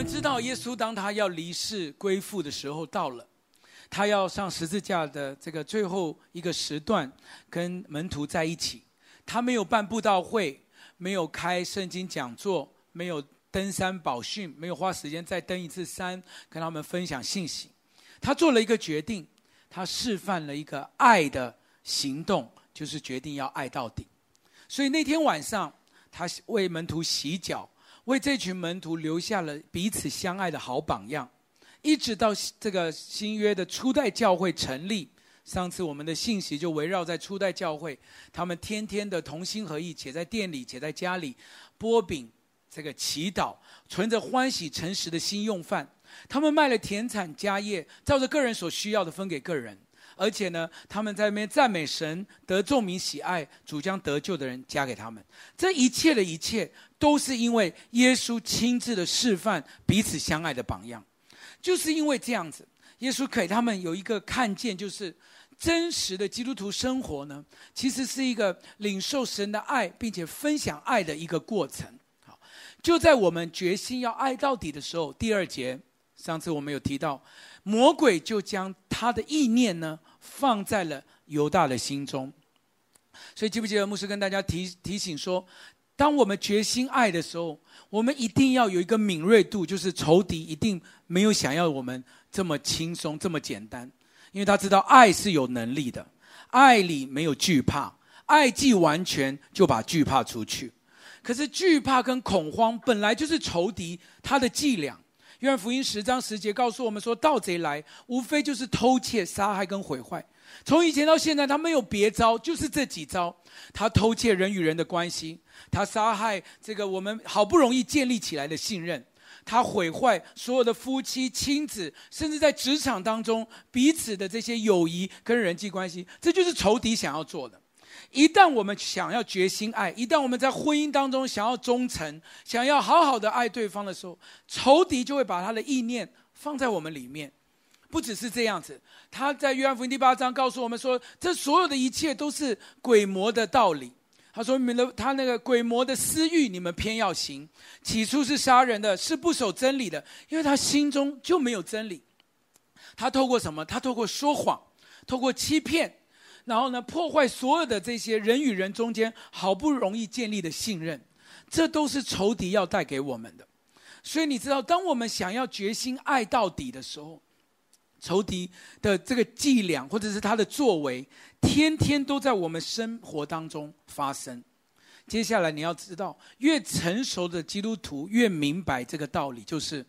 我们知道，耶稣当他要离世归父的时候到了，他要上十字架的这个最后一个时段，跟门徒在一起。他没有办布道会，没有开圣经讲座，没有登山宝训，没有花时间再登一次山，跟他们分享信息。他做了一个决定，他示范了一个爱的行动，就是决定要爱到底。所以那天晚上，他为门徒洗脚。为这群门徒留下了彼此相爱的好榜样，一直到这个新约的初代教会成立。上次我们的信息就围绕在初代教会，他们天天的同心合意，且在店里，且在家里，波饼，这个祈祷，存着欢喜诚实的心用饭。他们卖了田产家业，照着个人所需要的分给个人。而且呢，他们在那边赞美神，得众民喜爱，主将得救的人加给他们。这一切的一切，都是因为耶稣亲自的示范彼此相爱的榜样。就是因为这样子，耶稣给他们有一个看见，就是真实的基督徒生活呢，其实是一个领受神的爱，并且分享爱的一个过程。好，就在我们决心要爱到底的时候，第二节，上次我们有提到，魔鬼就将他的意念呢。放在了犹大的心中，所以记不记得牧师跟大家提提醒说，当我们决心爱的时候，我们一定要有一个敏锐度，就是仇敌一定没有想要我们这么轻松这么简单，因为他知道爱是有能力的，爱里没有惧怕，爱既完全就把惧怕除去，可是惧怕跟恐慌本来就是仇敌他的伎俩。约翰福音十章十节告诉我们说：“盗贼来，无非就是偷窃、杀害跟毁坏。从以前到现在，他没有别招，就是这几招。他偷窃人与人的关系，他杀害这个我们好不容易建立起来的信任，他毁坏所有的夫妻、亲子，甚至在职场当中彼此的这些友谊跟人际关系。这就是仇敌想要做的。”一旦我们想要决心爱，一旦我们在婚姻当中想要忠诚，想要好好的爱对方的时候，仇敌就会把他的意念放在我们里面。不只是这样子，他在约翰福音第八章告诉我们说，这所有的一切都是鬼魔的道理。他说：“你们的他那个鬼魔的私欲，你们偏要行。起初是杀人的，是不守真理的，因为他心中就没有真理。他透过什么？他透过说谎，透过欺骗。”然后呢，破坏所有的这些人与人中间好不容易建立的信任，这都是仇敌要带给我们的。所以你知道，当我们想要决心爱到底的时候，仇敌的这个伎俩或者是他的作为，天天都在我们生活当中发生。接下来你要知道，越成熟的基督徒越明白这个道理，就是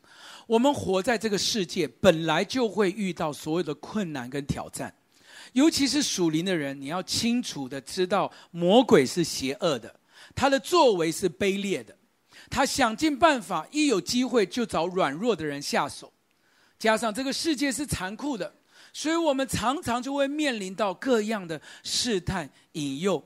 我们活在这个世界，本来就会遇到所有的困难跟挑战。尤其是属灵的人，你要清楚的知道，魔鬼是邪恶的，他的作为是卑劣的，他想尽办法，一有机会就找软弱的人下手。加上这个世界是残酷的，所以我们常常就会面临到各样的试探、引诱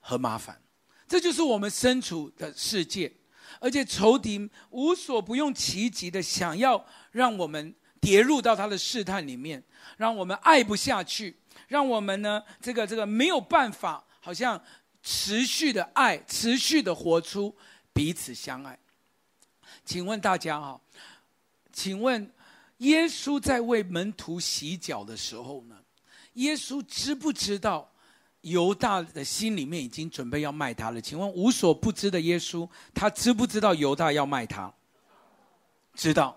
和麻烦。这就是我们身处的世界，而且仇敌无所不用其极的想要让我们跌入到他的试探里面，让我们爱不下去。让我们呢，这个这个没有办法，好像持续的爱，持续的活出彼此相爱。请问大家哈，请问耶稣在为门徒洗脚的时候呢，耶稣知不知道犹大的心里面已经准备要卖他了？请问无所不知的耶稣，他知不知道犹大要卖他？知道。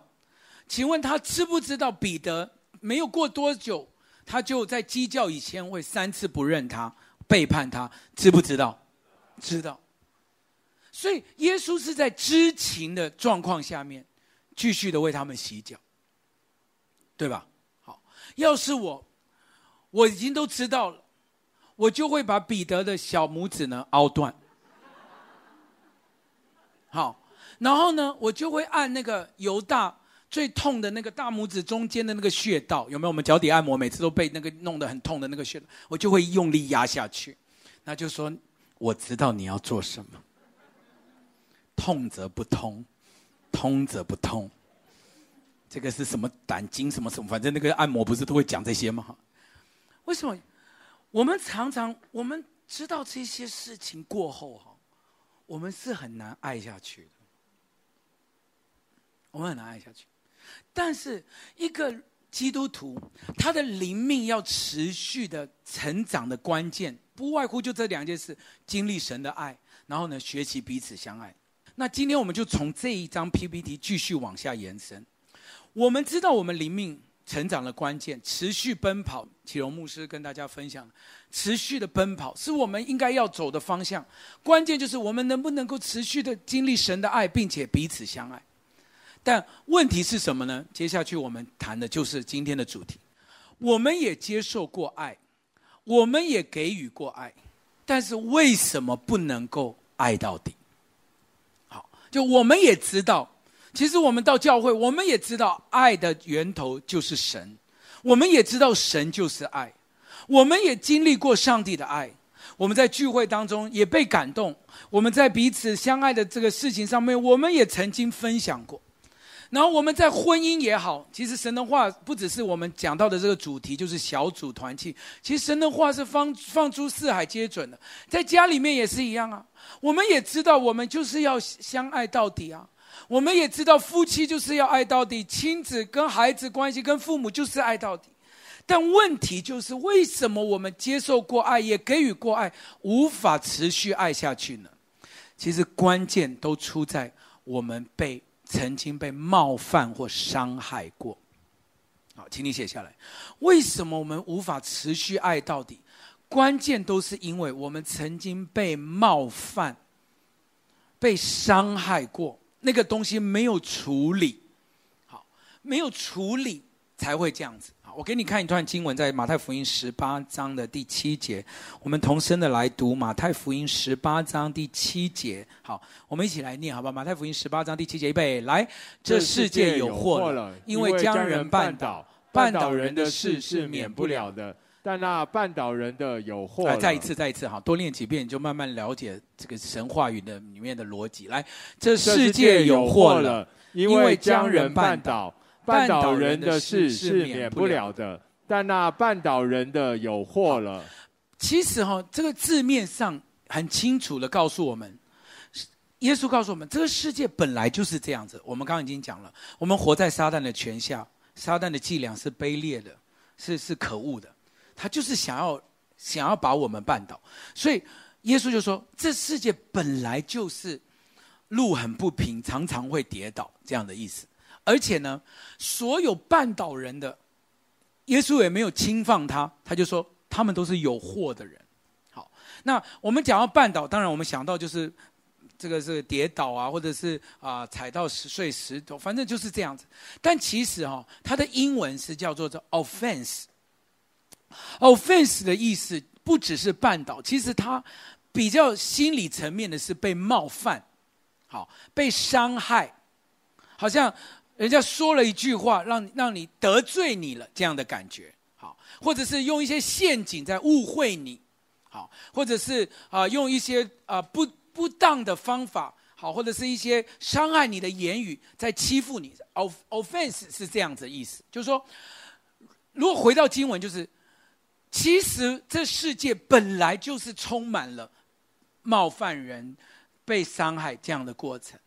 请问他知不知道彼得没有过多久？他就在鸡叫以前会三次不认他，背叛他，知不知道？知道。所以耶稣是在知情的状况下面，继续的为他们洗脚，对吧？好，要是我，我已经都知道了，我就会把彼得的小拇指呢凹断。好，然后呢，我就会按那个犹大。最痛的那个大拇指中间的那个穴道，有没有？我们脚底按摩，每次都被那个弄得很痛的那个穴，我就会用力压下去。那就说，我知道你要做什么。痛则不通，通则不痛。这个是什么胆经什么什么？反正那个按摩不是都会讲这些吗？为什么？我们常常我们知道这些事情过后哈，我们是很难爱下去的。我们很难爱下去。但是一个基督徒，他的灵命要持续的成长的关键，不外乎就这两件事：经历神的爱，然后呢，学习彼此相爱。那今天我们就从这一张 PPT 继续往下延伸。我们知道我们灵命成长的关键，持续奔跑。启荣牧师跟大家分享，持续的奔跑是我们应该要走的方向。关键就是我们能不能够持续的经历神的爱，并且彼此相爱。但问题是什么呢？接下去我们谈的就是今天的主题。我们也接受过爱，我们也给予过爱，但是为什么不能够爱到底？好，就我们也知道，其实我们到教会，我们也知道爱的源头就是神。我们也知道神就是爱，我们也经历过上帝的爱，我们在聚会当中也被感动，我们在彼此相爱的这个事情上面，我们也曾经分享过。然后我们在婚姻也好，其实神的话不只是我们讲到的这个主题，就是小组团契。其实神的话是放放诸四海皆准的，在家里面也是一样啊。我们也知道，我们就是要相爱到底啊。我们也知道，夫妻就是要爱到底，亲子跟孩子关系，跟父母就是爱到底。但问题就是，为什么我们接受过爱，也给予过爱，无法持续爱下去呢？其实关键都出在我们被曾经被冒犯或伤害过。好，请你写下来。为什么我们无法持续爱到底？关键都是因为我们曾经被冒犯、被伤害过。那个东西没有处理，好，没有处理才会这样子。好，我给你看一段经文，在马太福音十八章的第七节，我们同声的来读马太福音十八章第七节。好，我们一起来念，好吧？马太福音十八章第七节，预备来。这世界有祸了，因为将人绊倒，绊倒人的事是免不了的。但那绊倒人的有祸。来，再一次，再一次，哈，多念几遍，你就慢慢了解这个神话语的里面的逻辑。来，这世界有祸了，因为将人绊倒，绊倒人的事是免不了的。但那绊倒人的有祸了。其实哈，这个字面上很清楚的告诉我们，耶稣告诉我们，这个世界本来就是这样子。我们刚刚已经讲了，我们活在撒旦的权下，撒旦的伎俩是卑劣的，是是可恶的。他就是想要想要把我们绊倒，所以耶稣就说：“这世界本来就是路很不平，常常会跌倒这样的意思。而且呢，所有绊倒人的，耶稣也没有轻放他，他就说他们都是有祸的人。好，那我们讲到绊倒，当然我们想到就是这个是跌倒啊，或者是啊、踩到石碎石头，反正就是这样子。但其实哈、哦，它的英文是叫做做 offense。” Offense 的意思不只是绊倒，其实他比较心理层面的是被冒犯，好，被伤害，好像人家说了一句话，让让你得罪你了这样的感觉，好，或者是用一些陷阱在误会你，好，或者是啊用一些啊不不当的方法，好，或者是一些伤害你的言语在欺负你。Offense 是这样子的意思，就是说，如果回到经文，就是。其实这世界本来就是充满了冒犯人、被伤害这样的过程，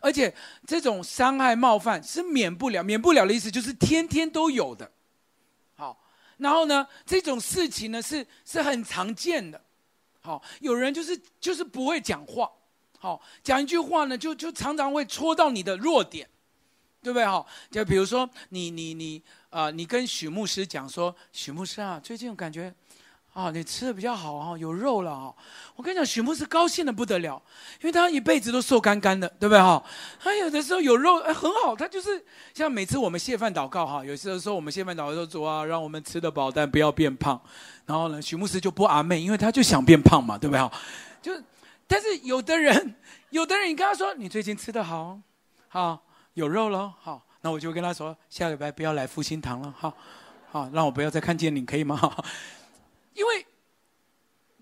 而且这种伤害、冒犯是免不了、免不了的意思，就是天天都有的。好，然后呢，这种事情呢是是很常见的。好，有人就是就是不会讲话，好，讲一句话呢，就就常常会戳到你的弱点，对不对？好，就比如说你你你。啊、你跟许牧师讲说，许牧师啊，最近感觉，啊，你吃的比较好啊，有肉了啊。我跟你讲，许牧师高兴的不得了，因为他一辈子都瘦干干的，对不对哈？他有的时候有肉，哎，很好。他就是像每次我们谢饭祷告哈，有些时候我们谢饭祷告说主啊，让我们吃得饱，但不要变胖。然后呢，许牧师就不阿妹，因为他就想变胖嘛，对不对哈？就，但是有的人，有的人你跟他说，你最近吃得好，好有肉了，好。那我就跟他说，下礼拜不要来复兴堂了，哈，好，让我不要再看见你，可以吗？因为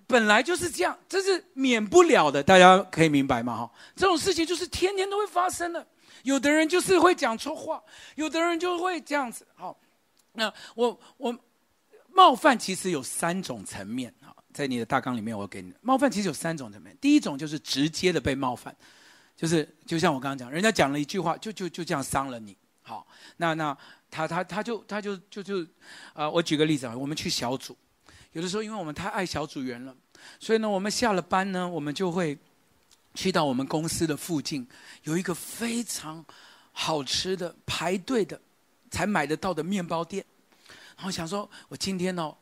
本来就是这样，这是免不了的，大家可以明白吗？哈，这种事情就是天天都会发生的。有的人就是会讲错话，有的人就会这样子。好，那我我冒犯其实有三种层面啊，在你的大纲里面我给你，冒犯其实有三种层面。第一种就是直接的被冒犯。就是就像我刚刚讲，人家讲了一句话，就就就这样伤了你。好，那那他他他就他就就就，啊、我举个例子啊，我们去小组，有的时候因为我们太爱小组员了，所以呢，我们下了班呢，我们就会去到我们公司的附近，有一个非常好吃的排队的才买得到的面包店，然后想说，我今天呢，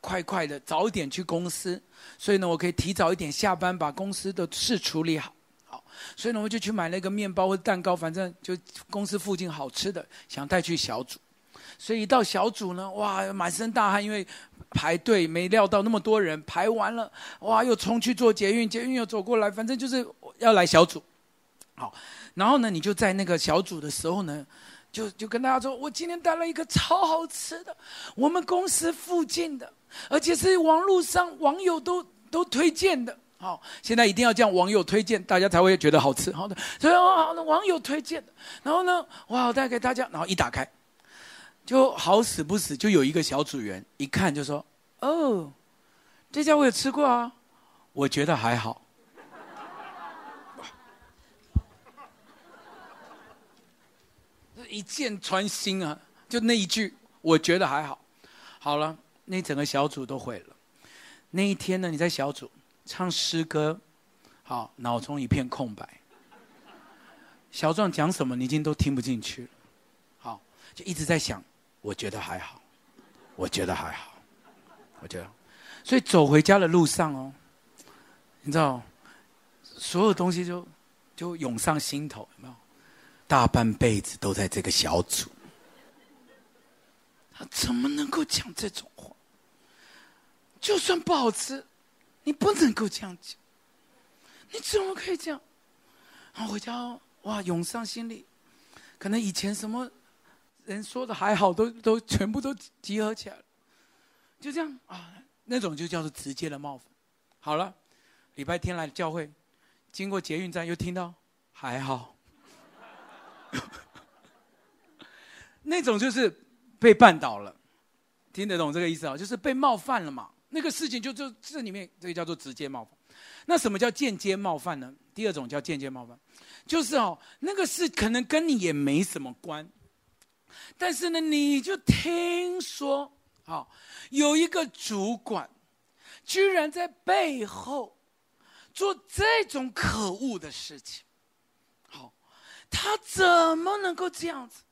快快的早一点去公司，所以呢，我可以提早一点下班，把公司的事处理好。所以呢，我就去买了一个面包或蛋糕，反正就公司附近好吃的，想带去小组。所以一到小组呢，哇，满身大汗，因为排队，没料到那么多人排完了，哇，又冲去做捷运，捷运又走过来，反正就是要来小组。好，然后呢，你就在那个小组的时候呢，就就跟大家说，我今天带了一个超好吃的，我们公司附近的，而且是网络上网友都都推荐的。好，现在一定要这样，网友推荐，大家才会觉得好吃。好的，所以好的网友推荐，然后呢，哇，我带给大家，然后一打开，就好死不死，就有一个小组员一看就说：“哦，这家我也吃过啊，我觉得还好。”一箭穿心啊！就那一句，我觉得还好。好了，那整个小组都毁了。那一天呢，你在小组。唱诗歌，好，脑中一片空白。小壮讲什么，你已经都听不进去了。好，就一直在想，我觉得还好，我觉得还好，我觉得。所以走回家的路上哦，你知道，所有东西就就涌上心头，有没有？大半辈子都在这个小组，他怎么能够讲这种话？就算不好吃。你不能够这样讲，你怎么可以这样？然后回家哦哇，涌上心里，可能以前什么人说的还好，都都全部都集合起来了，就这样啊，那种就叫做直接的冒犯。好了，礼拜天来教会，经过捷运站又听到还好，那种就是被绊倒了，听得懂这个意思啊？就是被冒犯了嘛。那个事情就就这里面这个叫做直接冒犯，那什么叫间接冒犯呢？第二种叫间接冒犯，就是哦，那个事可能跟你也没什么关，但是呢，你就听说，好，有一个主管，居然在背后做这种可恶的事情，好，他怎么能够这样子？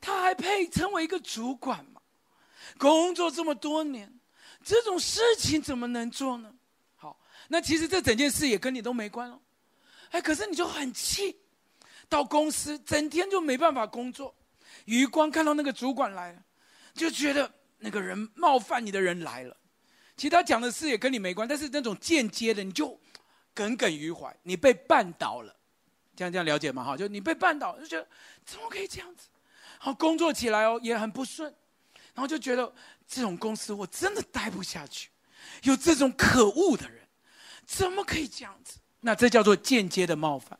他还配称为一个主管吗？工作这么多年。这种事情怎么能做呢？好，那其实这整件事也跟你都没关哦。哎，可是你就很气，到公司整天就没办法工作。余光看到那个主管来了，就觉得那个人冒犯你的人来了。其他讲的事也跟你没关，但是那种间接的，你就耿耿于怀。你被绊倒了，这样这样了解吗？哈，就你被绊倒，就觉得怎么可以这样子？好，工作起来哦也很不顺，然后就觉得。这种公司我真的待不下去，有这种可恶的人，怎么可以这样子？那这叫做间接的冒犯，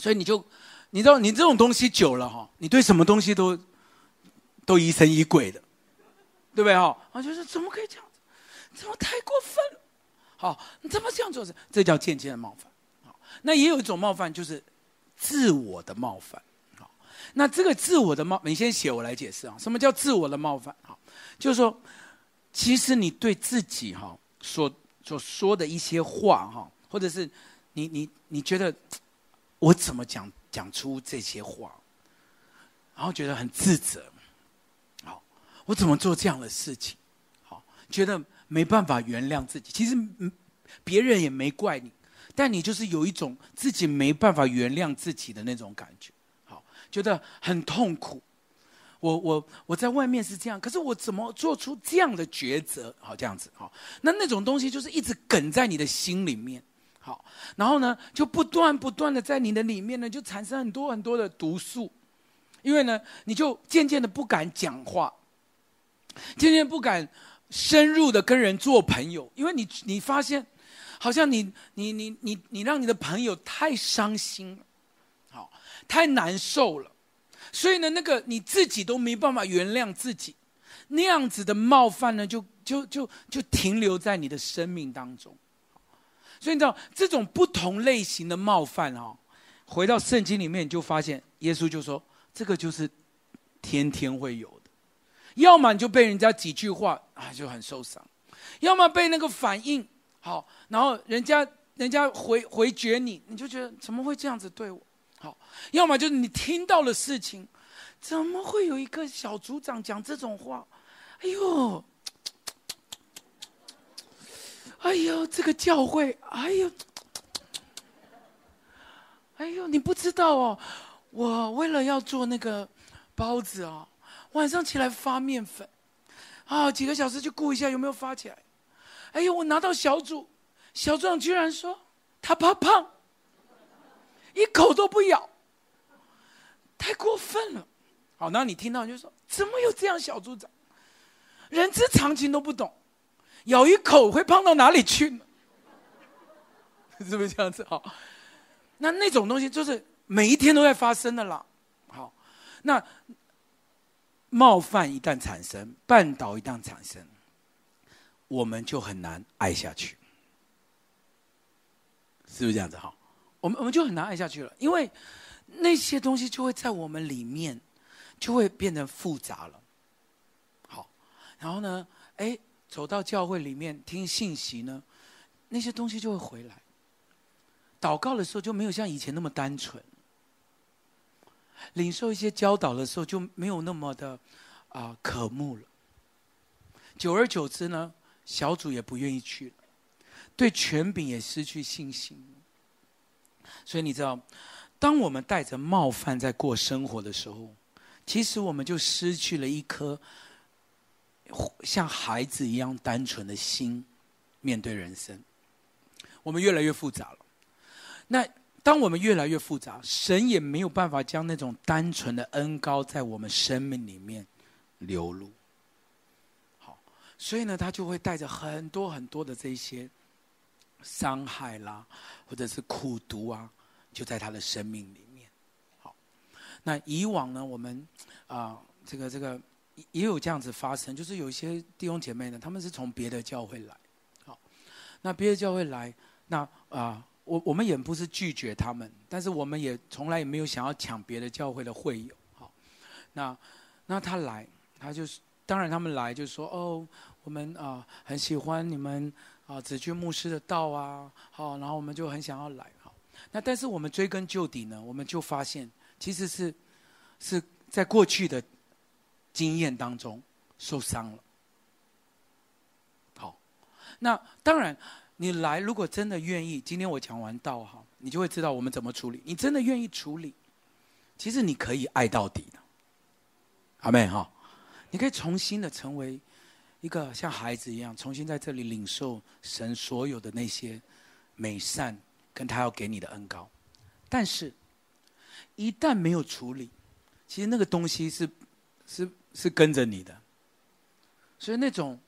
所以你就，你知道，你这种东西久了哈，你对什么东西都都疑神疑鬼的，对不对哈？啊，就是怎么可以这样子？怎么太过分了？好，你怎么这样做？这叫间接的冒犯。好，那也有一种冒犯，就是自我的冒犯。好，那这个自我的冒，你先写，我来解释啊。什么叫自我的冒犯？好。就是说，其实你对自己哈所所说的一些话哈，或者是你你你觉得我怎么讲讲出这些话，然后觉得很自责，好，我怎么做这样的事情，好，觉得没办法原谅自己。其实别人也没怪你，但你就是有一种自己没办法原谅自己的那种感觉，好，觉得很痛苦。我我我在外面是这样，可是我怎么做出这样的抉择？好，这样子，好，那那种东西就是一直梗在你的心里面，好，然后呢，就不断不断的在你的里面呢，就产生很多很多的毒素，因为呢，你就渐渐的不敢讲话，渐渐不敢深入的跟人做朋友，因为你你发现，好像你你你你你让你的朋友太伤心了，好，太难受了。所以呢，那个你自己都没办法原谅自己，那样子的冒犯呢，就就就就停留在你的生命当中。所以你知道，这种不同类型的冒犯哦，回到圣经里面，就发现耶稣就说：“这个就是天天会有的，要么你就被人家几句话啊就很受伤，要么被那个反应好，然后人家人家回回绝你，你就觉得怎么会这样子对我？好，要么就是你听到了事情，怎么会有一个小组长讲这种话？哎呦，哎呦，这个教会，哎呦。”哎呦，你不知道哦！我为了要做那个包子哦，晚上起来发面粉，啊，几个小时就顾一下有没有发起来。哎呦，我拿到小组，小组长居然说他怕胖，一口都不咬，太过分了。好，那你听到就说，怎么有这样小组长？人之常情都不懂，咬一口会胖到哪里去？是不是这样子？好。那那种东西就是每一天都在发生的啦。好，那冒犯一旦产生，绊倒一旦产生，我们就很难爱下去，是不是这样子？哈，我们我们就很难爱下去了，因为那些东西就会在我们里面，就会变得复杂了。好，然后呢，哎，走到教会里面听信息呢，那些东西就会回来。祷告的时候就没有像以前那么单纯，领受一些教导的时候就没有那么的啊、呃、渴慕了。久而久之呢，小组也不愿意去了，对权柄也失去信心。所以你知道，当我们带着冒犯在过生活的时候，其实我们就失去了一颗像孩子一样单纯的心，面对人生，我们越来越复杂了。那当我们越来越复杂，神也没有办法将那种单纯的恩膏在我们生命里面流露。好，所以呢，他就会带着很多很多的这些伤害啦，或者是苦毒啊，就在他的生命里面。好，那以往呢，我们啊、这个这个也有这样子发生，就是有一些弟兄姐妹呢，他们是从别的教会来，好，那别的教会来，那啊。我我们也不是拒绝他们，但是我们也从来也没有想要抢别的教会的会友。好，那那他来，他就是当然他们来就说哦，我们啊、很喜欢你们啊子君牧师的道啊，好，然后我们就很想要来。好，那但是我们追根究底呢，我们就发现其实是是在过去的经验当中受伤了。好，那当然。你来，如果真的愿意，今天我讲完道哈，你就会知道我们怎么处理。你真的愿意处理，其实你可以爱到底的，阿妹哈，你可以重新的成为一个像孩子一样，重新在这里领受神所有的那些美善，跟他要给你的恩膏。但是，一旦没有处理，其实那个东西是是是跟着你的，所以那种。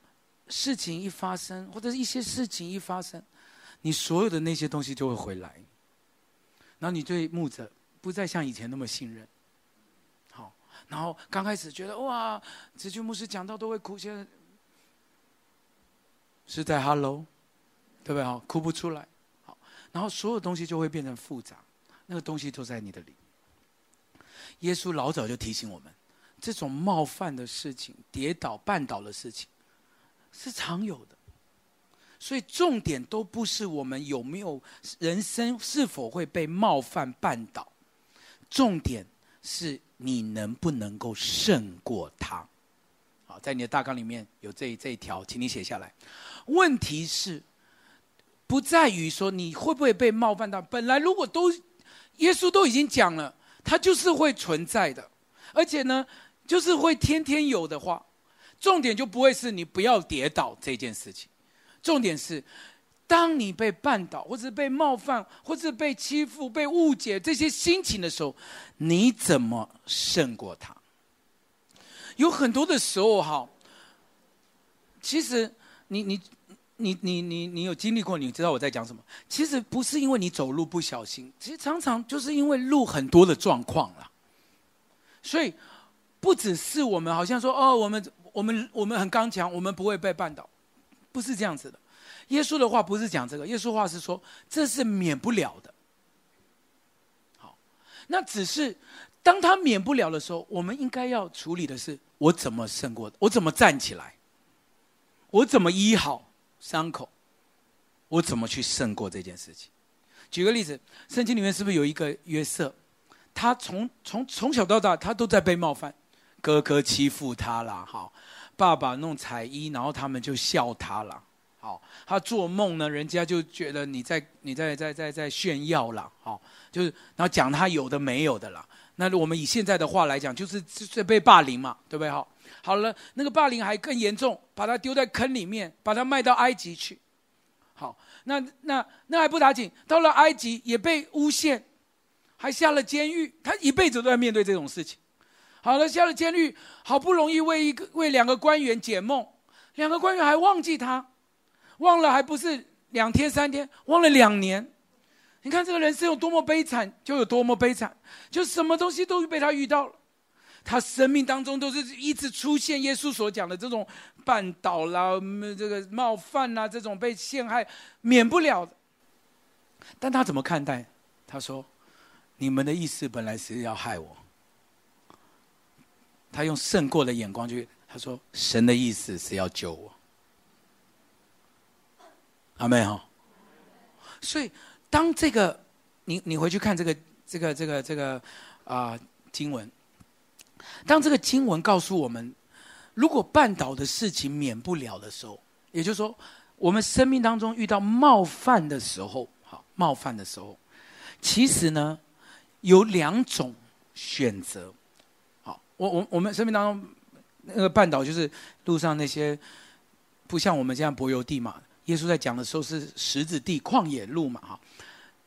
事情一发生，或者是一些事情一发生，你所有的那些东西就会回来。然后你对牧者不再像以前那么信任。好，然后刚开始觉得哇，子君牧师讲到都会哭，现在是在 Hello，对不对？好，哭不出来。好，然后所有东西就会变成复杂，那个东西都在你的里。耶稣老早就提醒我们，这种冒犯的事情、跌倒绊倒的事情。是常有的，所以重点都不是我们有没有人生是否会被冒犯绊倒，重点是你能不能够胜过他。好，在你的大纲里面有这这一条，请你写下来。问题是不在于说你会不会被冒犯到，本来如果都耶稣都已经讲了，他就是会存在的，而且呢，就是会天天有的话。重点就不会是你不要跌倒这件事情，重点是，当你被绊倒，或者被冒犯，或者被欺负、被误解这些心情的时候，你怎么胜过他？有很多的时候，哈，其实你你你你你你有经历过，你知道我在讲什么？其实不是因为你走路不小心，其实常常就是因为路很多的状况了。所以不只是我们好像说哦，我们。我们我们很刚强，我们不会被绊倒，不是这样子的。耶稣的话不是讲这个，耶稣话是说这是免不了的。好，那只是当他免不了的时候，我们应该要处理的是：我怎么胜过？我怎么站起来？我怎么医好伤口？我怎么去胜过这件事情？举个例子，圣经里面是不是有一个约瑟？他从从从小到大，他都在被冒犯，哥哥欺负他了，好，爸爸弄彩衣，然后他们就笑他了，好，他做梦呢，人家就觉得你在你在在在在炫耀了，好，就是然后讲他有的没有的了。那我们以现在的话来讲，就是是被霸凌嘛，对不对？好，好了，那个霸凌还更严重，把他丢在坑里面，把他卖到埃及去。好，那那那还不打紧，到了埃及也被诬陷，还下了监狱。他一辈子都在面对这种事情。好了，下了监狱，好不容易为一个为两个官员解梦，两个官员还忘记他，忘了还不是两天三天，忘了两年。你看这个人生有多么悲惨，就有多么悲惨，就什么东西都被他遇到了。他生命当中都是一直出现耶稣所讲的这种绊倒啦、这个冒犯啦、这种被陷害，免不了的。但他怎么看待？他说：“你们的意思本来是要害我。”他用胜过的眼光去，他说：“神的意思是要救我。”阿妹哈。所以当这个你你回去看这个这个这个这个啊、经文。当这个经文告诉我们，如果绊倒的事情免不了的时候，也就是说，我们生命当中遇到冒犯的时候，好，冒犯的时候，其实呢，有两种选择。我我我们生命当中那个绊倒，就是路上那些不像我们这样柏油地嘛。耶稣在讲的时候是石子地、旷野路嘛，哈。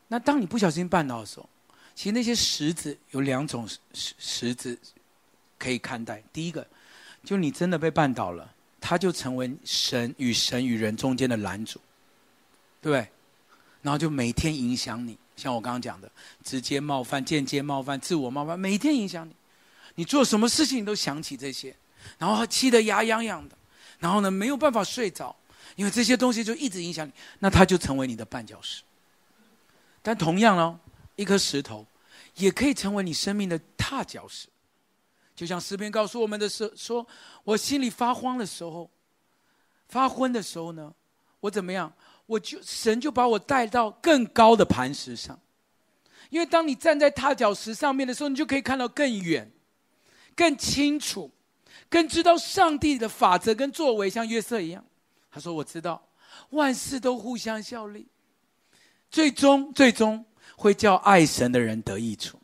那当你不小心绊倒的时候，其实那些石子有两种石石子。可以看待，第一个，就你真的被绊倒了，他就成为神与神与人中间的拦阻，对不对？然后就每天影响你，像我刚刚讲的，直接冒犯、间接冒犯、自我冒犯，每天影响你。你做什么事情你都想起这些，然后气得牙痒痒的，然后呢没有办法睡着，因为这些东西就一直影响你，那它就成为你的绊脚石。但同样哦，一颗石头也可以成为你生命的踏脚石。就像诗篇告诉我们的是说，我心里发慌的时候，发昏的时候呢，我怎么样？我就神就把我带到更高的磐石上，因为当你站在踏脚石上面的时候，你就可以看到更远、更清楚、更知道上帝的法则跟作为，像约瑟一样。他说：“我知道万事都互相效力，最终最终会叫爱神的人得益处。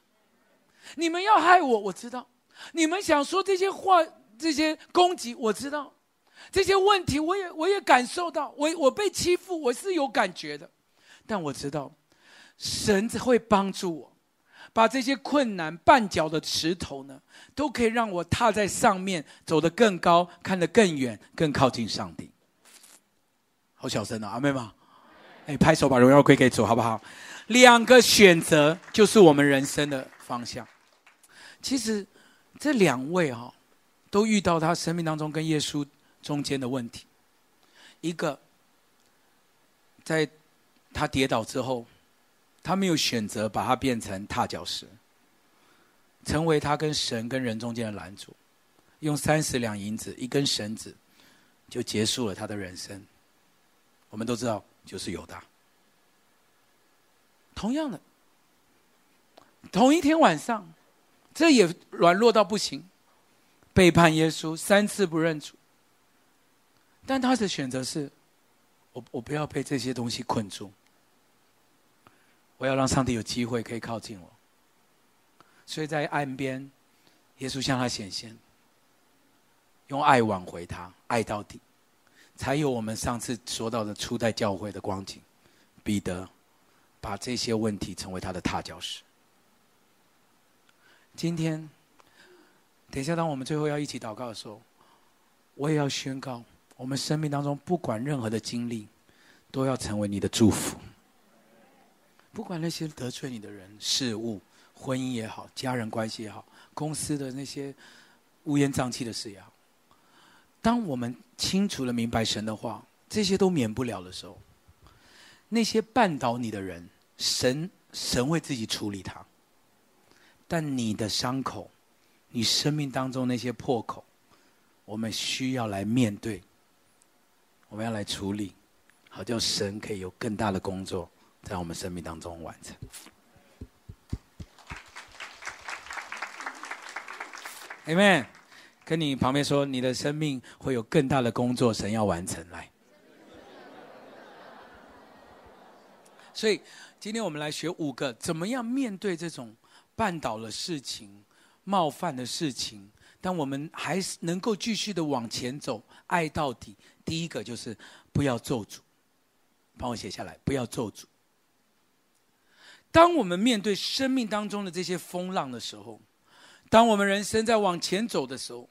你们要害我，我知道。”你们想说这些话，这些攻击，我知道；这些问题，我也我也感受到。我我被欺负，我是有感觉的。但我知道，神会帮助我，把这些困难绊脚的石头呢，都可以让我踏在上面，走得更高，看得更远，更靠近上帝。好小声啊，阿妹吗？哎，拍手把荣耀归给主，好不好？两个选择就是我们人生的方向。其实。这两位哈，都遇到他生命当中跟耶稣中间的问题。一个，在他跌倒之后，他没有选择把它变成踏脚石，成为他跟神跟人中间的拦阻，用三十两银子一根绳子，就结束了他的人生。我们都知道，就是犹大。同样的，同一天晚上。这也软弱到不行，背叛耶稣三次不认主。但他的选择是，我我不要被这些东西困住，我要让上帝有机会可以靠近我。所以在岸边，耶稣向他显现，用爱挽回他，爱到底，才有我们上次说到的初代教会的光景。彼得把这些问题成为他的踏脚石。今天，等一下，当我们最后要一起祷告的时候，我也要宣告，我们生命当中不管任何的经历，都要成为你的祝福。不管那些得罪你的人、事物、婚姻也好，家人关系也好，公司的那些乌烟瘴气的事也好，当我们清楚的明白神的话，这些都免不了的时候，那些绊倒你的人，神神会自己处理他。但你的伤口，你生命当中那些破口，我们需要来面对，我们要来处理，好叫神可以有更大的工作在我们生命当中完成。Amen。跟你旁边说，你的生命会有更大的工作，神要完成来。所以，今天我们来学五个，怎么样面对这种绊倒的事情、冒犯的事情，但我们还是能够继续的往前走，爱到底。第一个就是不要咒诅，帮我写下来，不要咒诅。当我们面对生命当中的这些风浪的时候，当我们人生在往前走的时候，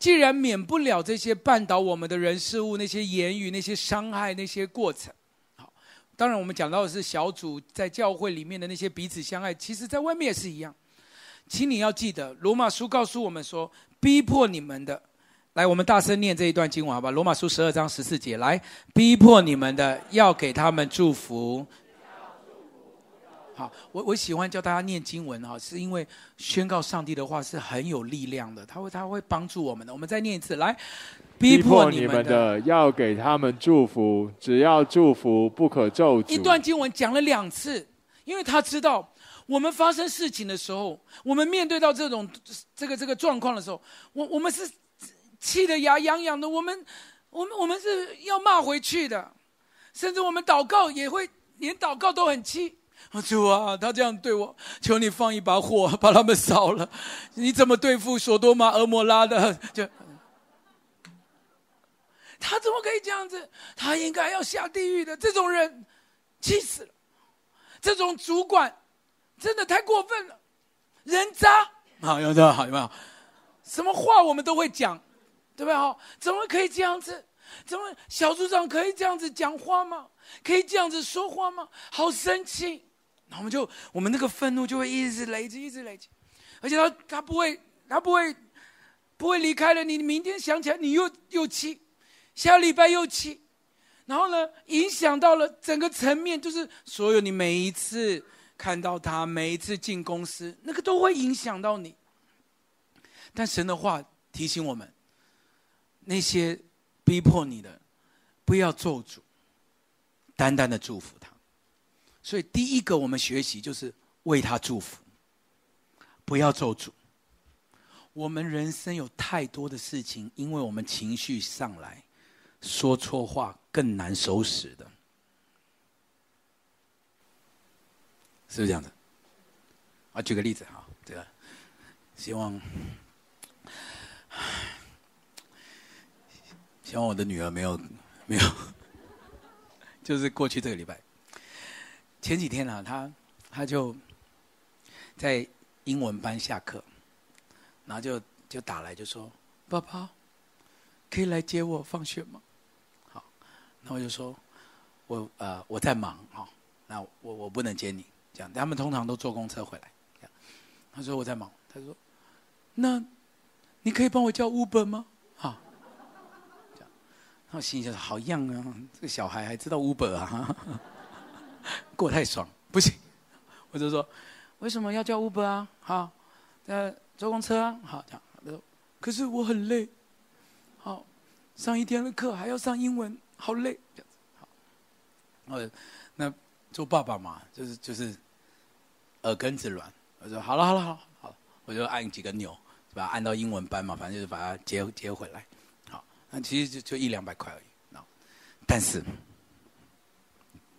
既然免不了这些绊倒我们的人事物，那些言语、那些伤害、那些过程，好，当然我们讲到的是小组在教会里面的那些彼此相爱，其实在外面也是一样。请你要记得，罗马书告诉我们说，逼迫你们的，来，我们大声念这一段经文，好吧？罗马书十二章十四节，来，逼迫你们的，要给他们祝福。好，我我喜欢教大家念经文哈，是因为宣告上帝的话是很有力量的，他会他会帮助我们的。我们再念一次，来，逼迫你们的要给他们祝福，只要祝福，不可咒诅。一段经文讲了两次，因为他知道我们发生事情的时候，我们面对到这种这个这个状况的时候，我我们是气得牙痒痒的，我们我们我们是要骂回去的，甚至我们祷告也会连祷告都很气。主啊，他这样对我，求你放一把火把他们烧了。你怎么对付索多玛、俄摩拉的？就他怎么可以这样子？他应该要下地狱的。这种人，气死了。这种主管，真的太过分了，人渣。好，有没有？好，有没有？什么话我们都会讲，对不对？好，怎么可以这样子？怎么小组长可以这样子讲话吗？可以这样子说话吗？好生气。然后我们就，我们那个愤怒就会一直累积，一直累积，而且他他不会，他不会，不会离开了你。你明天想起来，你又又气，下礼拜又气，然后呢，影响到了整个层面，就是所有你每一次看到他，每一次进公司，那个都会影响到你。但神的话提醒我们，那些逼迫你的，不要咒诅，单单的祝福他。所以，第一个我们学习就是为他祝福，不要咒诅。我们人生有太多的事情，因为我们情绪上来，说错话更难收拾的，是不是这样子？啊，举个例子哈，这个希望，希望我的女儿没有没有，就是过去这个礼拜。前几天呢、他他就在英文班下课，然后就就打来就说：“爸爸，可以来接我放学吗？”好，那我就说：“我呃我在忙哈，那我我不能接你。”这样，他们通常都坐公车回来。他说我在忙，他说：“那你可以帮我叫 Uber 吗？”好，这样，然后心里就说：“好样啊，这个小孩还知道 Uber 啊。” 过太爽，不行，我就说，为什么要叫 Uber 啊？好，呃，坐公车啊？好，这样。他说，可是我很累，好，上一天的课还要上英文，好累。这样子，好，呃，那做爸爸嘛，就是就是耳根子软。我说好了好了好了，好，我就按几个钮，把它按到英文班嘛，反正就是把它接接回来。好，那其实就就一两百块而已。但是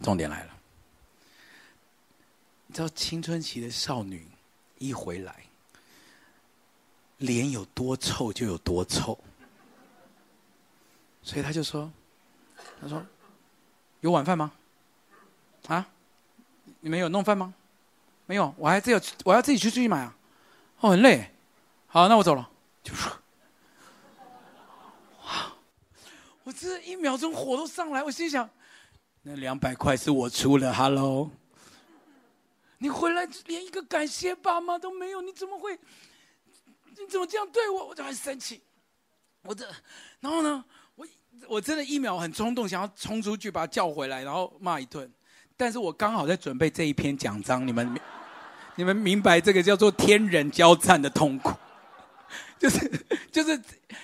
重点来了。你知道青春期的少女一回来，脸有多臭就有多臭，所以他就说：“他说有晚饭吗？啊，你们有弄饭吗？没有，我还自己我要自己去出去买啊。哦，很累。好，那我走了。就说，哇，我这一秒钟火都上来，我心想，那两百块是我出的，Hello。”你回来连一个感谢爸妈都没有，你怎么会？你怎么这样对我？我就很生气。我这，然后呢，我我真的一秒很冲动，想要冲出去把他叫回来，然后骂一顿。但是我刚好在准备这一篇讲章，你们你们明白这个叫做天人交战的痛苦，就是就是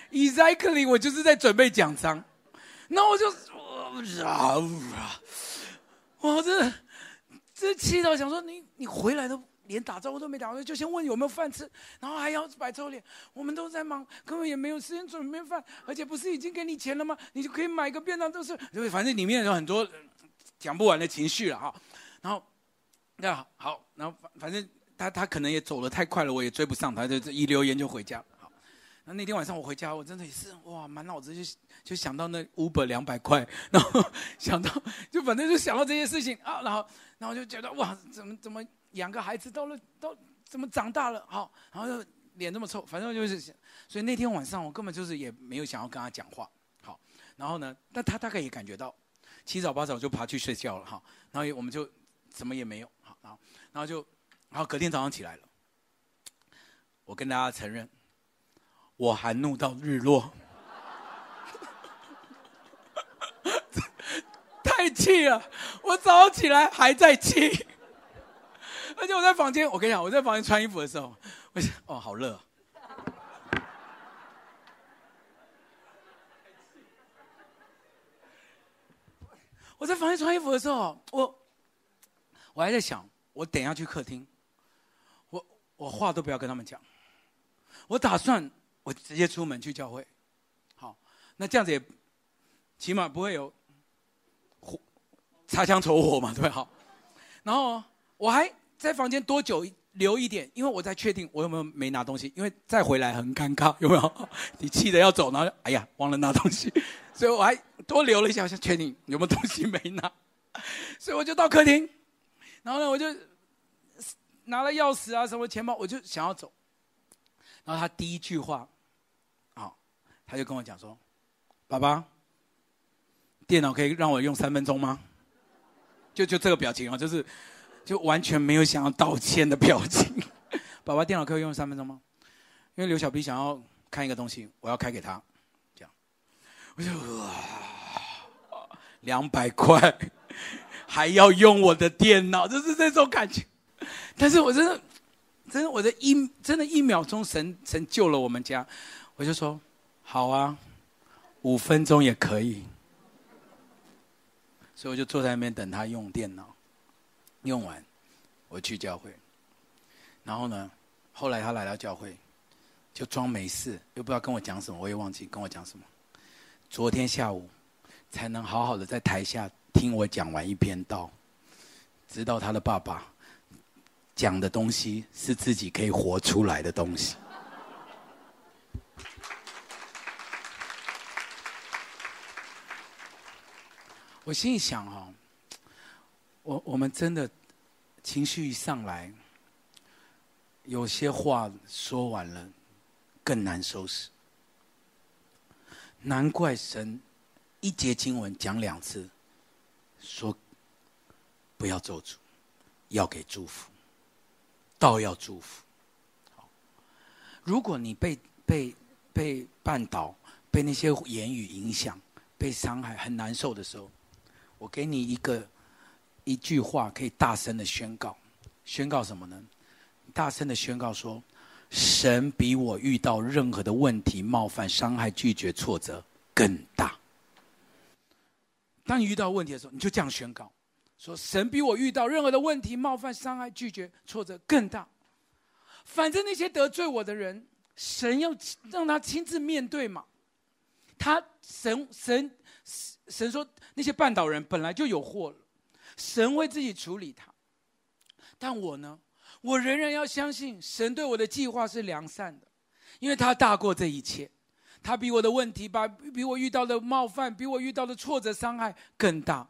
exactly 我就是在准备讲章，那我就啊啊，我这这气到想说你你回来都连打招呼都没打，就先问有没有饭吃，然后还要摆臭脸，我们都在忙，根本也没有时间准备饭，而且不是已经给你钱了吗？你就可以买个便当，都是因为反正里面有很多讲不完的情绪了哈，然后。那好，然后反反正他他可能也走得太快了，我也追不上他，就一溜烟就回家。好，那那天晚上我回家，我真的也是哇，满脑子就就想到那 Uber 两百块，然后想到就反正就想到这些事情啊，然后然后就觉得哇，怎么怎么养个孩子到了到怎么长大了好，然后就脸这么臭，反正就是，所以那天晚上我根本就是也没有想要跟他讲话。好，然后呢，但他大概也感觉到，七早八早就爬去睡觉了哈，然后我们就什么也没有。好，然后然后就，然后隔天早上起来了。我跟大家承认，我含怒到日落，太气了！我早上起来还在气，而且我在房间，我跟你讲，我在房间穿衣服的时候，我想，哦，好热。我在房间穿衣服的时候，我我还在想。我等一下去客厅，我我话都不要跟他们讲，我打算我直接出门去教会，好，那这样子也起码不会有擦枪走火嘛，对不对？好，然后我还在房间多久留一点，因为我在确定我有没有没拿东西，因为再回来很尴尬，有没有？你气得要走，然后哎呀忘了拿东西，所以我还多留了一下，我想确定有没有东西没拿，所以我就到客厅，然后呢我就。拿了钥匙啊，什么钱包，我就想要走。然后他第一句话，啊，他就跟我讲说：“爸爸，电脑可以让我用三分钟吗？”就就这个表情啊，就是就完全没有想要道歉的表情。爸爸，电脑可以用三分钟吗？因为刘小 B 想要看一个东西，我要开给他，这样。我就哇，两百块，还要用我的电脑，就是这种感觉。但是我真的，真的，我的一真的，一秒钟神神救了我们家，我就说，好啊，五分钟也可以。所以我就坐在那边等他用电脑，用完，我去教会。然后呢，后来他来到教会，就装没事，又不知道跟我讲什么，我也忘记跟我讲什么。昨天下午，才能好好的在台下听我讲完一篇道，直到他的爸爸。讲的东西是自己可以活出来的东西。我心里想哈，我我们真的情绪一上来，有些话说完了更难收拾。难怪神一节经文讲两次，说不要咒诅，要给祝福。倒要祝福。如果你被被被绊倒，被那些言语影响，被伤害，很难受的时候，我给你一个一句话，可以大声的宣告。宣告什么呢？大声的宣告说：神比我遇到任何的问题、冒犯、伤害、拒绝、挫折更大。当你遇到问题的时候，你就这样宣告。说神比我遇到任何的问题、冒犯、伤害、拒绝、挫折更大。反正那些得罪我的人，神要让他亲自面对嘛。他神神神说那些绊倒人本来就有祸了，神会自己处理他。但我呢，我仍然要相信神对我的计划是良善的，因为他大过这一切。他比我的问题、把比我遇到的冒犯、比我遇到的挫折、伤害更大。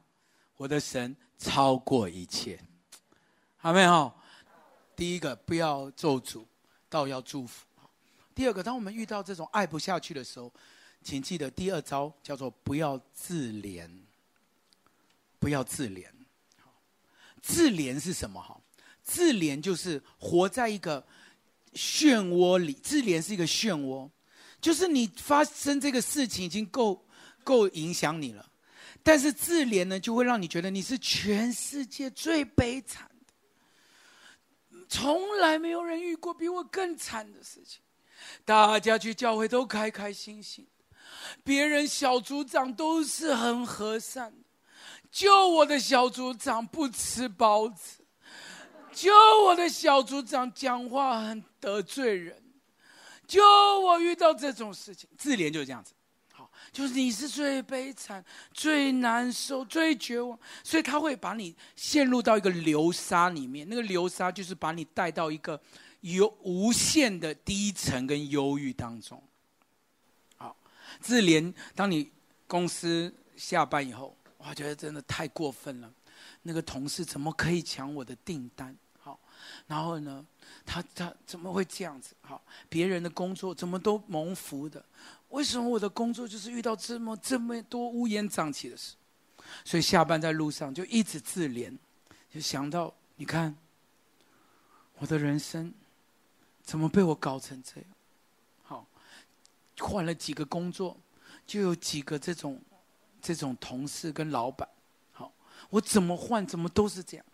我的神。超过一切，好没有？第一个不要咒诅，倒要祝福。第二个，当我们遇到这种爱不下去的时候，请记得第二招叫做不要自怜。不要自怜。自怜是什么？哈，自怜就是活在一个漩涡里。自怜是一个漩涡，就是你发生这个事情已经够够影响你了。但是自怜呢，就会让你觉得你是全世界最悲惨的。从来没有人遇过比我更惨的事情。大家去教会都开开心心，别人小组长都是很和善，就我的小组长不吃包子，就我的小组长讲话很得罪人，就我遇到这种事情，自怜就是这样子。好就是你是最悲惨、最难受、最绝望，所以他会把你陷入到一个流沙里面。那个流沙就是把你带到一个有无限的低沉跟忧郁当中。自怜。当你公司下班以后，我觉得真的太过分了。那个同事怎么可以抢我的订单？好，然后呢，他他怎么会这样子？好，别人的工作怎么都蒙福的？为什么我的工作就是遇到这么这么多乌烟瘴气的事？所以下班在路上就一直自怜，就想到你看，我的人生怎么被我搞成这样？换了几个工作，就有几个这种这种同事跟老板。好，我怎么换怎么都是这样。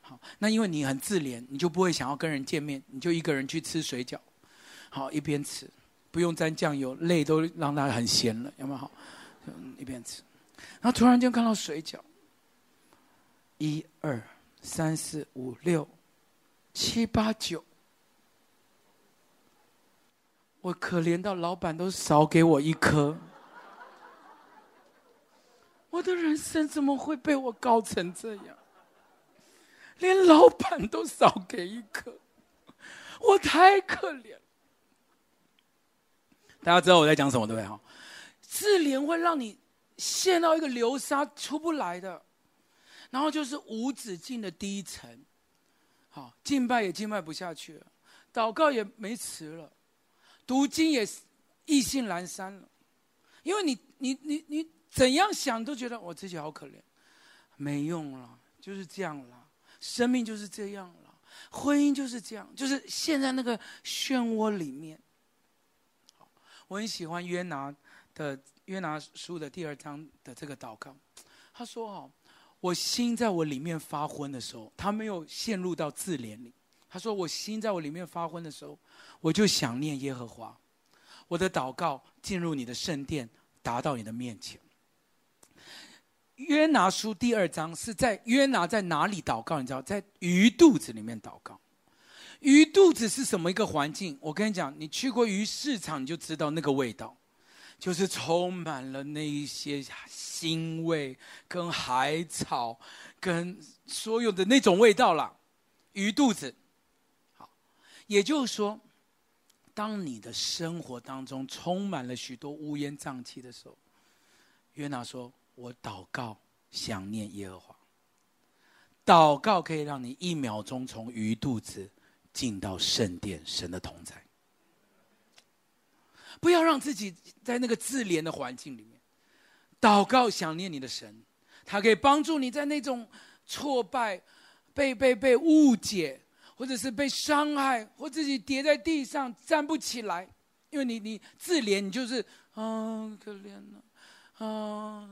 好，那因为你很自怜，你就不会想要跟人见面，你就一个人去吃水饺。好，一边吃。不用沾酱油，泪都让他很咸了，有没有好？嗯一边吃，然后突然间看到水饺，一二三四五六七八九，我可怜到老板都少给我一颗，我的人生怎么会被我搞成这样？连老板都少给一颗，我太可怜。大家知道我在讲什么，对不对？哈，自怜会让你陷到一个流沙出不来的，然后就是无止境的低沉，好，敬拜也敬拜不下去了，祷告也没词了，读经也是意兴阑珊了，因为你你你你怎样想都觉得我自己好可怜，没用了，就是这样了，生命就是这样了，婚姻就是这样，就是陷在那个漩涡里面。我很喜欢约拿的约拿书的第二章的这个祷告，他说：“哦，我心在我里面发昏的时候，他没有陷入到自怜里。他说，我心在我里面发昏的时候，我就想念耶和华，我的祷告进入你的圣殿，达到你的面前。”约拿书第二章是在约拿在哪里祷告？你知道，在鱼肚子里面祷告。鱼肚子是什么一个环境？我跟你讲，你去过鱼市场，你就知道那个味道，就是充满了那一些腥味、跟海草、跟所有的那种味道啦。鱼肚子，也就是说，当你的生活当中充满了许多乌烟瘴气的时候，约拿说：“我祷告，想念耶和华。”祷告可以让你一秒钟从鱼肚子。进到圣殿，神的同在。不要让自己在那个自怜的环境里面，祷告想念你的神，他可以帮助你在那种挫败、被被被误解，或者是被伤害，或自己跌在地上站不起来，因为你你自怜，你就是啊可怜了，啊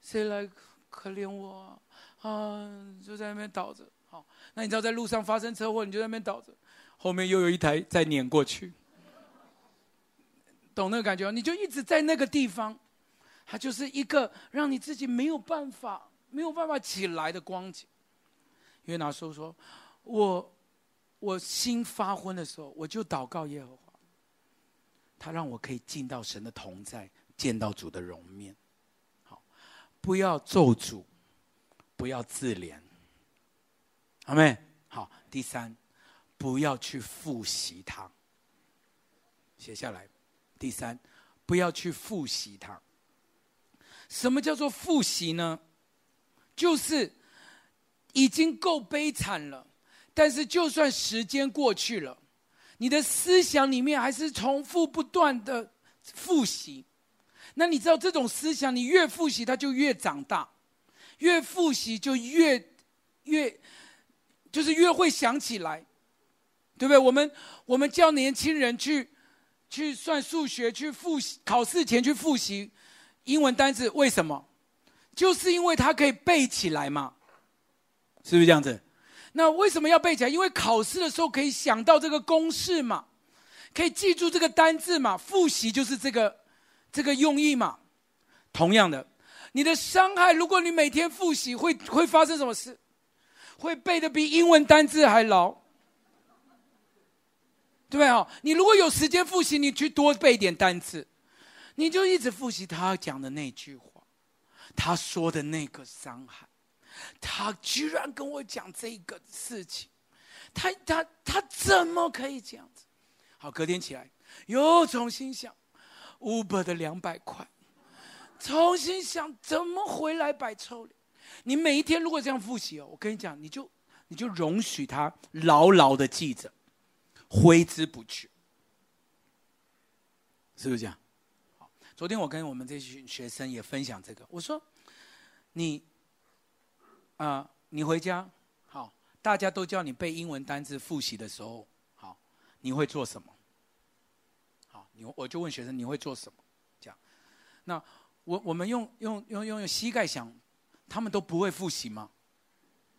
谁来可怜我啊？啊就在那边倒着。好，那你知道在路上发生车祸，你就在那边倒着，后面又有一台在碾过去，懂那个感觉？你就一直在那个地方，它就是一个让你自己没有办法、没有办法起来的光景。约拿书说：“我我心发昏的时候，我就祷告耶和华，他让我可以进到神的同在，见到主的容面。好，不要咒诅，不要自怜。”阿们，好。第三，不要去复习它。写下来。第三，不要去复习它。什么叫做复习呢？就是已经够悲惨了，但是就算时间过去了，你的思想里面还是重复不断的复习。那你知道这种思想，你越复习它就越长大，越复习就越越。就是越会想起来，对不对？我们我们教年轻人去去算数学，去复习考试前去复习英文单词，为什么？就是因为它可以背起来嘛，是不是这样子？那为什么要背起来？因为考试的时候可以想到这个公式嘛，可以记住这个单字嘛。复习就是这个这个用意嘛。同样的，你的伤害，如果你每天复习，会会发生什么事？会背得比英文单字还牢，对不对？哈，你如果有时间复习，你去多背点单词，你就一直复习他讲的那句话，他说的那个伤害。他居然跟我讲这个事情，他他他怎么可以这样子？好，隔天起来又重新想 Uber 的两百块，重新想怎么回来摆臭脸。你每一天如果这样复习哦，我跟你讲，你就你就容许他牢牢的记着，挥之不去，是不是这样？昨天我跟我们这群学生也分享这个，我说你。啊、你回家好，大家都叫你背英文单词复习的时候，好，你会做什么？好，你我就问学生你会做什么？这样，那我我们用用用用用膝盖想，他们都不会复习吗？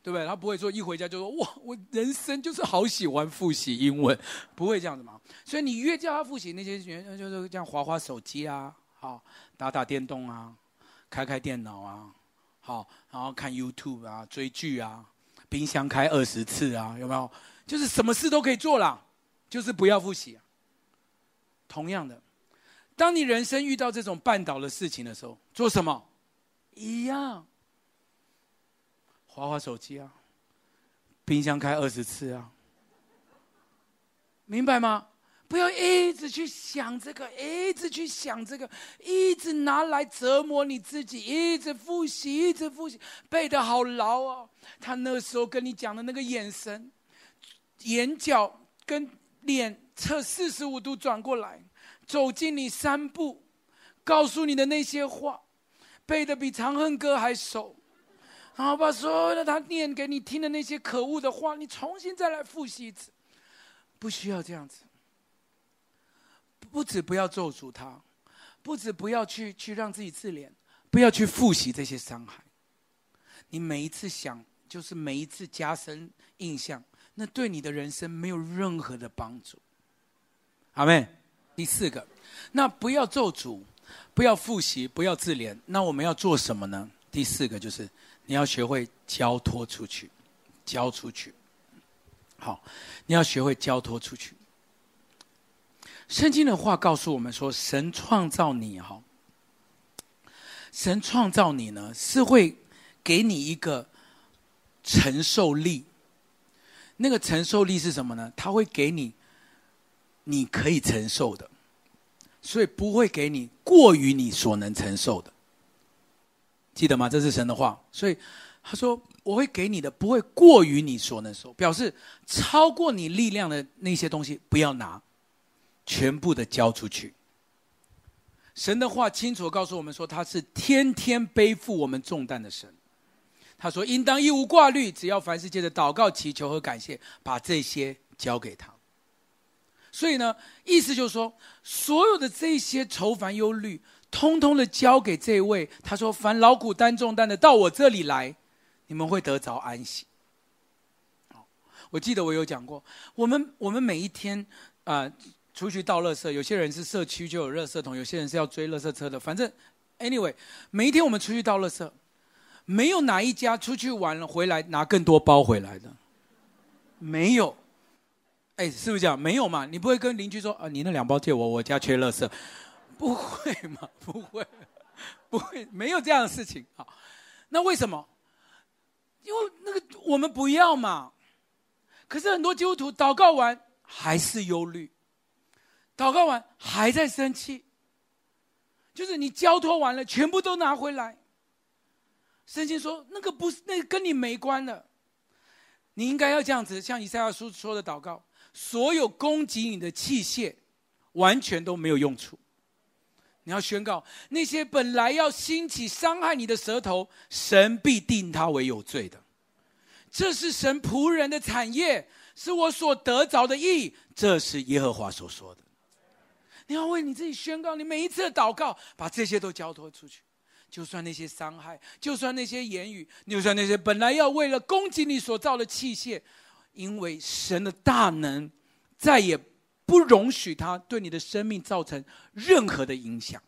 对不对？他不会说一回家就说哇，我人生就是好喜欢复习英文，不会这样子吗？所以你越叫他复习那些学生，就是这样滑滑手机啊，好，打打电动啊，开开电脑啊。好，然后看 YouTube 啊，追剧啊，冰箱开二十次啊，有没有？就是什么事都可以做啦，就是不要复习。同样的，当你人生遇到这种绊倒的事情的时候，做什么？一样，滑滑手机啊，冰箱开二十次啊，明白吗？不要一直去想这个，一直去想这个，一直拿来折磨你自己，一直复习，一直复习，背得好牢哦。他那时候跟你讲的那个眼神，眼角跟脸侧四十五度转过来，走近你三步，告诉你的那些话，背得比《长恨歌》还熟，然后把所有的他念给你听的那些可恶的话，你重新再来复习一次，不需要这样子。不止不要咒诅他，不止不要去去让自己自怜，不要去复习这些伤害。你每一次想，就是每一次加深印象，那对你的人生没有任何的帮助。阿妹，第四个，那不要咒诅，不要复习，不要自怜。那我们要做什么呢？第四个就是你要学会交托出去，交出去。好，你要学会交托出去。圣经的话告诉我们说，神创造你哈，神创造你呢是会给你一个承受力。那个承受力是什么呢？他会给你你可以承受的，所以不会给你过于你所能承受的。记得吗？这是神的话，所以他说我会给你的不会过于你所能受，表示超过你力量的那些东西不要拿。全部的交出去。神的话清楚告诉我们说，他是天天背负我们重担的神。他说，应当一无挂虑，只要凡事借着祷告、祈求和感谢，把这些交给他。所以呢，意思就是说，所有的这些愁烦忧虑，通通的交给这位。他说，凡劳苦担重担的，到我这里来，你们会得着安息。我记得我有讲过，我们我们每一天啊。出去倒垃圾，有些人是社区就有垃圾桶，有些人是要追垃圾车的。反正，anyway，每一天我们出去倒垃圾，没有哪一家出去玩了回来拿更多包回来的，没有。哎，是不是这样？没有嘛？你不会跟邻居说啊，你那两包借我，我家缺垃圾，不会嘛？不会，不会，没有这样的事情。啊，那为什么？因为那个我们不要嘛。可是很多基督徒祷告完还是忧虑。祷告完还在生气，就是你交托完了，全部都拿回来。圣经说那个不是，那个跟你没关了。你应该要这样子，像以赛亚书说的祷告：所有攻击你的器械，完全都没有用处。你要宣告那些本来要兴起伤害你的舌头，神必定他为有罪的。这是神仆人的产业，是我所得着的义。这是耶和华所说的。你要为你自己宣告，你每一次的祷告，把这些都交托出去。就算那些伤害，就算那些言语，就算那些本来要为了攻击你所造的器械，因为神的大能，再也不容许他对你的生命造成任何的影响。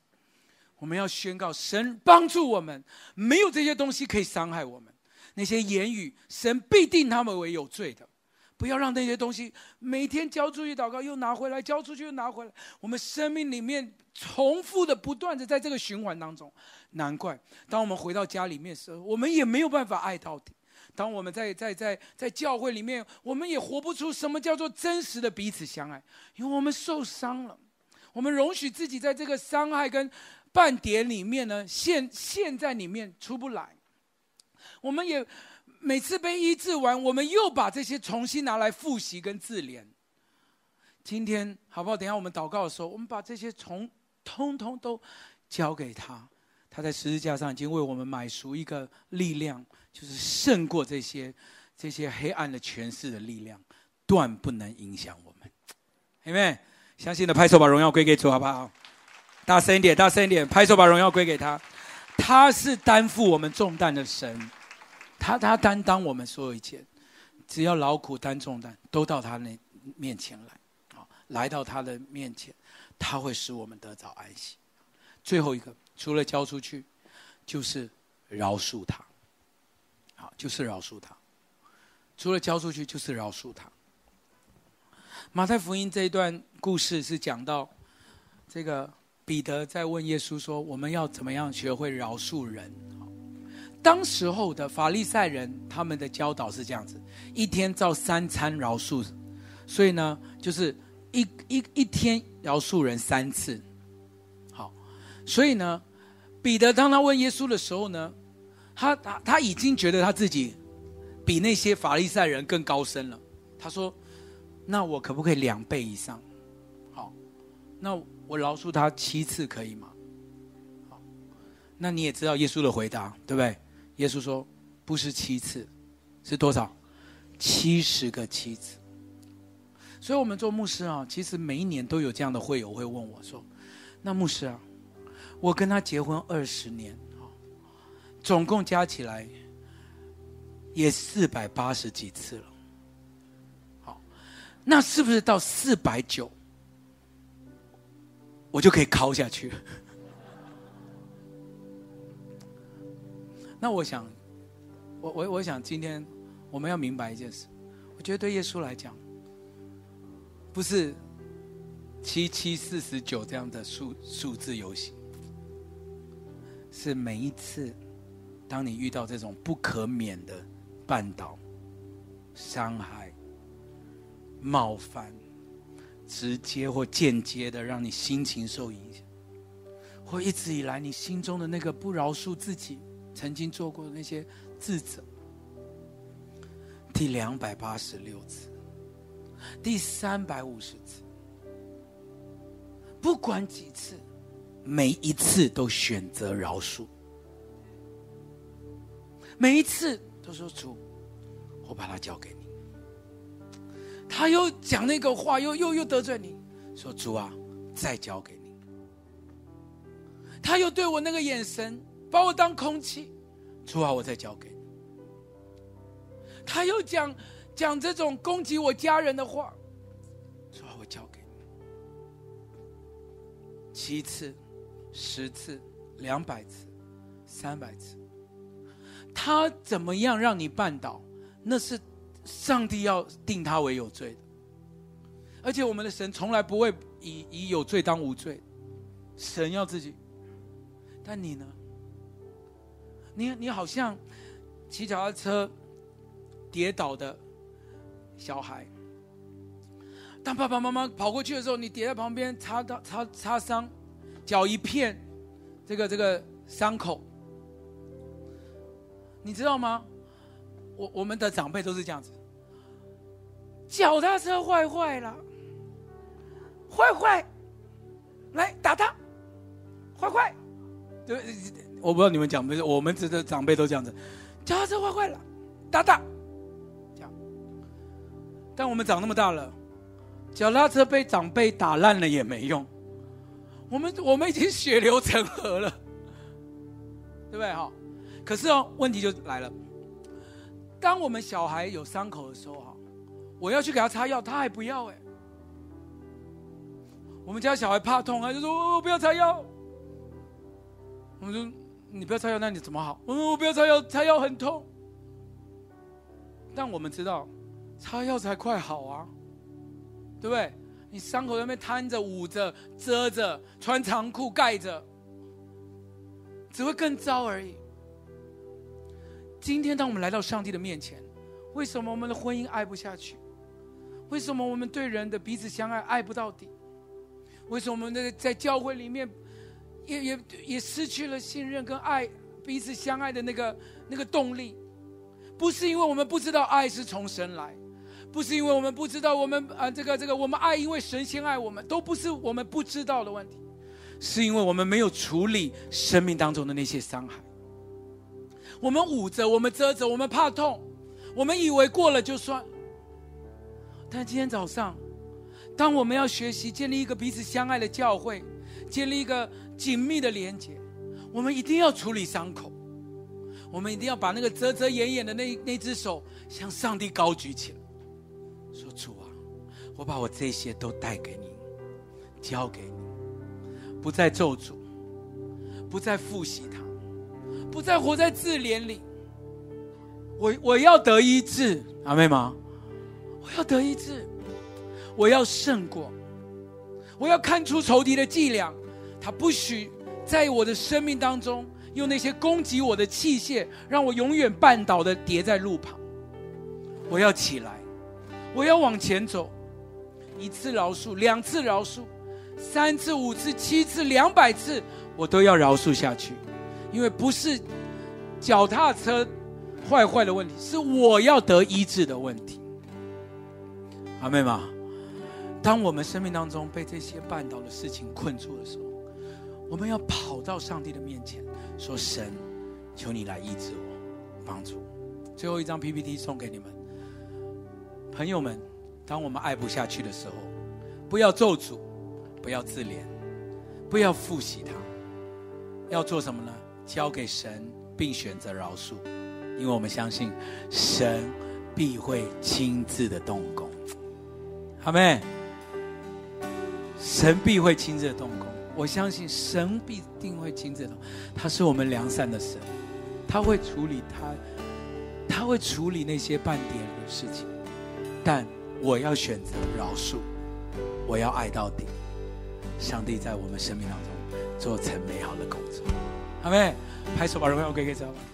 我们要宣告，神帮助我们，没有这些东西可以伤害我们。那些言语，神必定他们为有罪的。不要让那些东西每天交出去祷告，又拿回来，交出去又拿回来。我们生命里面重复的、不断的在这个循环当中。难怪，当我们回到家里面的时候，我们也没有办法爱到底。当我们在在在在教会里面，我们也活不出什么叫做真实的彼此相爱，因为我们受伤了。我们容许自己在这个伤害跟半点里面呢，陷陷在里面出不来。我们也。每次被医治完，我们又把这些重新拿来复习跟自怜。今天好不好？等下我们祷告的时候，我们把这些从通通都交给他。他在十字架上已经为我们买赎一个力量，就是胜过这些这些黑暗的权势的力量，断不能影响我们。阿们，相信的拍手，把荣耀归给主，好不好？大声一点，大声一点，拍手，把荣耀归给他。他是担负我们重担的神。他他担当我们所有一切，只要劳苦担重担，都到他那面前来，好，来到他的面前，他会使我们得着安息。最后一个，除了交出去，就是饶恕他，好，就是饶恕他。除了交出去，就是饶恕他。马太福音这一段故事是讲到，这个彼得在问耶稣说：“我们要怎么样学会饶恕人？”当时候的法利赛人，他们的教导是这样子：一天照三餐饶恕，所以呢，就是一一一天饶恕人三次。好，所以呢，彼得当他问耶稣的时候呢，他他他已经觉得他自己比那些法利赛人更高深了。他说：“那我可不可以两倍以上？好，那我饶恕他七次可以吗？”好，那你也知道耶稣的回答，对不对？耶稣说：“不是七次，是多少？七十个七次。”所以，我们做牧师啊，其实每一年都有这样的会友会问我说：“那牧师啊，我跟他结婚二十年啊，总共加起来也四百八十几次了。好，那是不是到四百九，我就可以考下去？”那我想，我我我想今天我们要明白一件事，我觉得对耶稣来讲，不是七七四十九这样的数数字游戏，是每一次当你遇到这种不可免的绊倒、伤害、冒犯，直接或间接的让你心情受影响，或一直以来你心中的那个不饶恕自己。曾经做过的那些自责，第两百八十六次，第三百五十次，不管几次，每一次都选择饶恕，每一次都说主，我把它交给你。他又讲那个话，又又又得罪你，说主啊，再交给你。他又对我那个眼神。把我当空气，主啊，我再交给你。他又讲讲这种攻击我家人的话，主啊，我交给你。七次、十次、两百次、三百次，他怎么样让你绊倒？那是上帝要定他为有罪的。而且我们的神从来不会以以有罪当无罪，神要自己。但你呢？你你好像骑脚踏车跌倒的小孩，当爸爸妈妈跑过去的时候，你跌在旁边，擦到擦擦伤，脚一片，这个这个伤口，你知道吗？我我们的长辈都是这样子，脚踏车坏坏了，坏坏，来打他，坏坏，我不知道你们讲没有，我们这的长辈都这样子，脚踏车坏坏了，打打，这样。但我们长那么大了，脚踏车被长辈打烂了也没用，我们我们已经血流成河了，对不对哈？可是哦，问题就来了，当我们小孩有伤口的时候哈，我要去给他擦药，他还不要哎。我们家小孩怕痛啊，就说：“我不要擦药。”我说：“你不要擦药，那你怎么好？”我说：“我不要擦药，擦药很痛。”但我们知道，擦药才快好啊，对不对？你伤口那边瘫着、捂着、遮着、穿长裤盖着，只会更糟而已。今天，当我们来到上帝的面前，为什么我们的婚姻爱不下去？为什么我们对人的彼此相爱爱不到底？为什么我们那个在教会里面也也也失去了信任跟爱，彼此相爱的那个那个动力？不是因为我们不知道爱是从神来。不是因为我们不知道，我们啊，这个这个，我们爱，因为神先爱我们，都不是我们不知道的问题，是因为我们没有处理生命当中的那些伤害。我们捂着，我们遮着，我们怕痛，我们以为过了就算。但今天早上，当我们要学习建立一个彼此相爱的教会，建立一个紧密的连接，我们一定要处理伤口，我们一定要把那个遮遮掩掩的那那只手向上帝高举起来。说主啊，我把我这些都带给你，交给你，不再咒诅，不再复习它，不再活在自怜里。我我要得医治，阿妹吗？我要得医治，我要胜过，我要看出仇敌的伎俩，他不许在我的生命当中用那些攻击我的器械，让我永远绊倒的跌在路旁。我要起来。我要往前走，一次饶恕，两次饶恕，三次、五次、七次、两百次，我都要饶恕下去，因为不是脚踏车坏坏的问题，是我要得医治的问题。阿妹吗？当我们生命当中被这些绊倒的事情困住的时候，我们要跑到上帝的面前，说：“神，求你来医治我，帮助。”最后一张 PPT 送给你们。朋友们，当我们爱不下去的时候，不要咒诅，不要自怜，不要复习它，要做什么呢？交给神，并选择饶恕，因为我们相信神必会亲自的动工。阿们，神必会亲自的动工。我相信神必定会亲自的，他是我们良善的神，他会处理他，他会处理那些半点的事情。但我要选择饶恕，我要爱到底。上帝在我们生命当中做成美好的工作，阿妹，拍手把荣耀归给主吧。